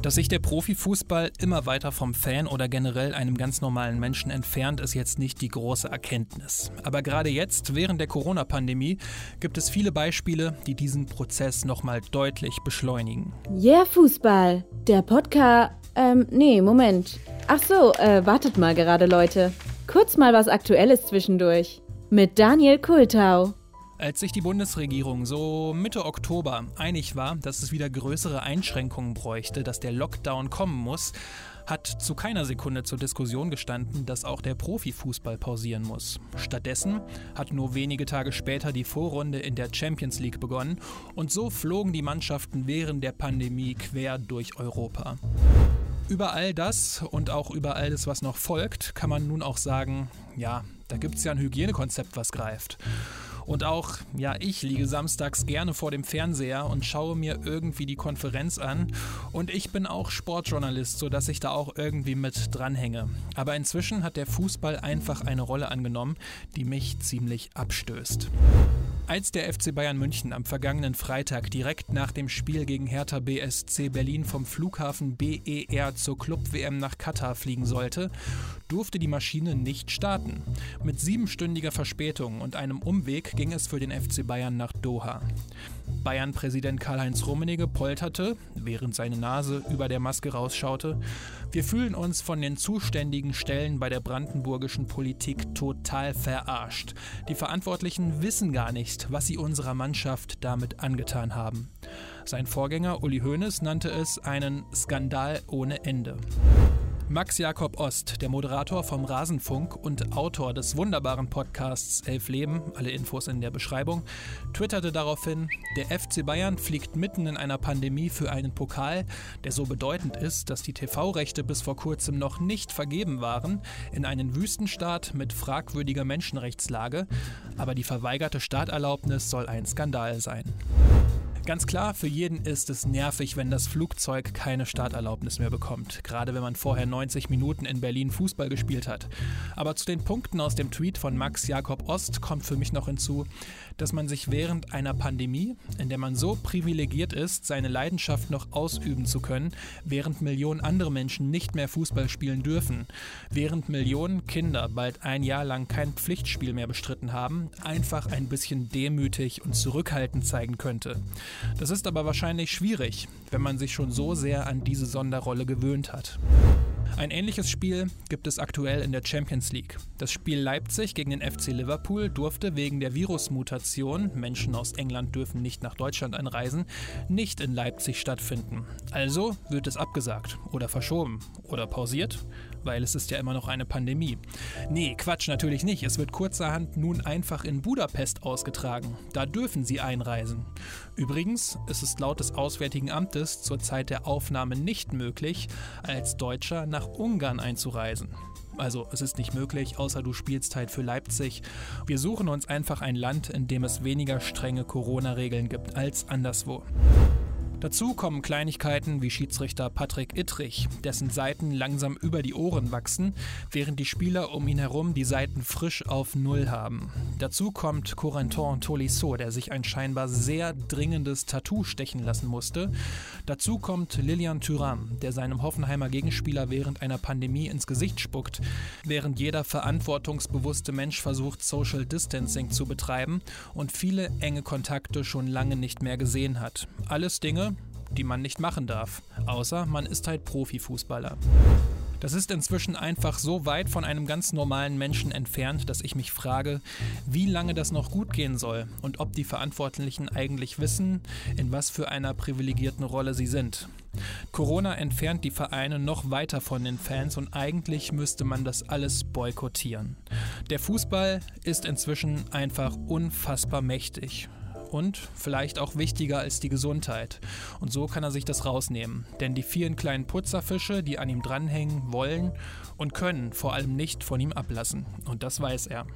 Dass sich der Profifußball immer weiter vom Fan oder generell einem ganz normalen Menschen entfernt, ist jetzt nicht die große Erkenntnis. Aber gerade jetzt, während der Corona-Pandemie, gibt es viele Beispiele, die diesen Prozess nochmal deutlich beschleunigen. Yeah, Fußball. Der Podcast. Ähm, nee, Moment. Ach so, äh, wartet mal gerade, Leute. Kurz mal was Aktuelles zwischendurch. Mit Daniel Kultau. Als sich die Bundesregierung so Mitte Oktober einig war, dass es wieder größere Einschränkungen bräuchte, dass der Lockdown kommen muss, hat zu keiner Sekunde zur Diskussion gestanden, dass auch der Profifußball pausieren muss. Stattdessen hat nur wenige Tage später die Vorrunde in der Champions League begonnen und so flogen die Mannschaften während der Pandemie quer durch Europa. Über all das und auch über all das, was noch folgt, kann man nun auch sagen, ja, da gibt es ja ein Hygienekonzept, was greift. Und auch, ja, ich liege samstags gerne vor dem Fernseher und schaue mir irgendwie die Konferenz an. Und ich bin auch Sportjournalist, sodass ich da auch irgendwie mit dranhänge. Aber inzwischen hat der Fußball einfach eine Rolle angenommen, die mich ziemlich abstößt. Als der FC Bayern München am vergangenen Freitag direkt nach dem Spiel gegen Hertha BSC Berlin vom Flughafen BER zur Club-WM nach Katar fliegen sollte, durfte die Maschine nicht starten. Mit siebenstündiger Verspätung und einem Umweg ging es für den FC Bayern nach Doha. Bayern-Präsident Karl-Heinz Rummenigge polterte, während seine Nase über der Maske rausschaute, wir fühlen uns von den zuständigen Stellen bei der brandenburgischen Politik total verarscht. Die Verantwortlichen wissen gar nicht, was sie unserer Mannschaft damit angetan haben. Sein Vorgänger Uli Hoeneß nannte es einen Skandal ohne Ende. Max Jakob Ost, der Moderator vom Rasenfunk und Autor des wunderbaren Podcasts Elf Leben, alle Infos in der Beschreibung, twitterte daraufhin, der FC Bayern fliegt mitten in einer Pandemie für einen Pokal, der so bedeutend ist, dass die TV-Rechte bis vor kurzem noch nicht vergeben waren, in einen Wüstenstaat mit fragwürdiger Menschenrechtslage, aber die verweigerte Starterlaubnis soll ein Skandal sein. Ganz klar, für jeden ist es nervig, wenn das Flugzeug keine Starterlaubnis mehr bekommt, gerade wenn man vorher 90 Minuten in Berlin Fußball gespielt hat. Aber zu den Punkten aus dem Tweet von Max Jakob Ost kommt für mich noch hinzu, dass man sich während einer Pandemie, in der man so privilegiert ist, seine Leidenschaft noch ausüben zu können, während Millionen andere Menschen nicht mehr Fußball spielen dürfen, während Millionen Kinder bald ein Jahr lang kein Pflichtspiel mehr bestritten haben, einfach ein bisschen demütig und zurückhaltend zeigen könnte. Das ist aber wahrscheinlich schwierig, wenn man sich schon so sehr an diese Sonderrolle gewöhnt hat. Ein ähnliches Spiel gibt es aktuell in der Champions League. Das Spiel Leipzig gegen den FC Liverpool durfte wegen der Virusmutation, Menschen aus England dürfen nicht nach Deutschland einreisen, nicht in Leipzig stattfinden. Also wird es abgesagt oder verschoben oder pausiert weil es ist ja immer noch eine Pandemie. Nee, Quatsch, natürlich nicht. Es wird kurzerhand nun einfach in Budapest ausgetragen. Da dürfen sie einreisen. Übrigens ist es laut des Auswärtigen Amtes zur Zeit der Aufnahme nicht möglich, als Deutscher nach Ungarn einzureisen. Also es ist nicht möglich, außer du spielst halt für Leipzig. Wir suchen uns einfach ein Land, in dem es weniger strenge Corona-Regeln gibt als anderswo. Dazu kommen Kleinigkeiten wie Schiedsrichter Patrick Ittrich, dessen Seiten langsam über die Ohren wachsen, während die Spieler um ihn herum die Seiten frisch auf Null haben. Dazu kommt Corentin Tolisso, der sich ein scheinbar sehr dringendes Tattoo stechen lassen musste. Dazu kommt Lilian Thuram, der seinem Hoffenheimer Gegenspieler während einer Pandemie ins Gesicht spuckt, während jeder verantwortungsbewusste Mensch versucht, Social Distancing zu betreiben und viele enge Kontakte schon lange nicht mehr gesehen hat. Alles Dinge, die man nicht machen darf, außer man ist halt Profifußballer. Das ist inzwischen einfach so weit von einem ganz normalen Menschen entfernt, dass ich mich frage, wie lange das noch gut gehen soll und ob die Verantwortlichen eigentlich wissen, in was für einer privilegierten Rolle sie sind. Corona entfernt die Vereine noch weiter von den Fans und eigentlich müsste man das alles boykottieren. Der Fußball ist inzwischen einfach unfassbar mächtig und vielleicht auch wichtiger als die Gesundheit. Und so kann er sich das rausnehmen. Denn die vielen kleinen Putzerfische, die an ihm dranhängen, wollen und können vor allem nicht von ihm ablassen. Und das weiß er.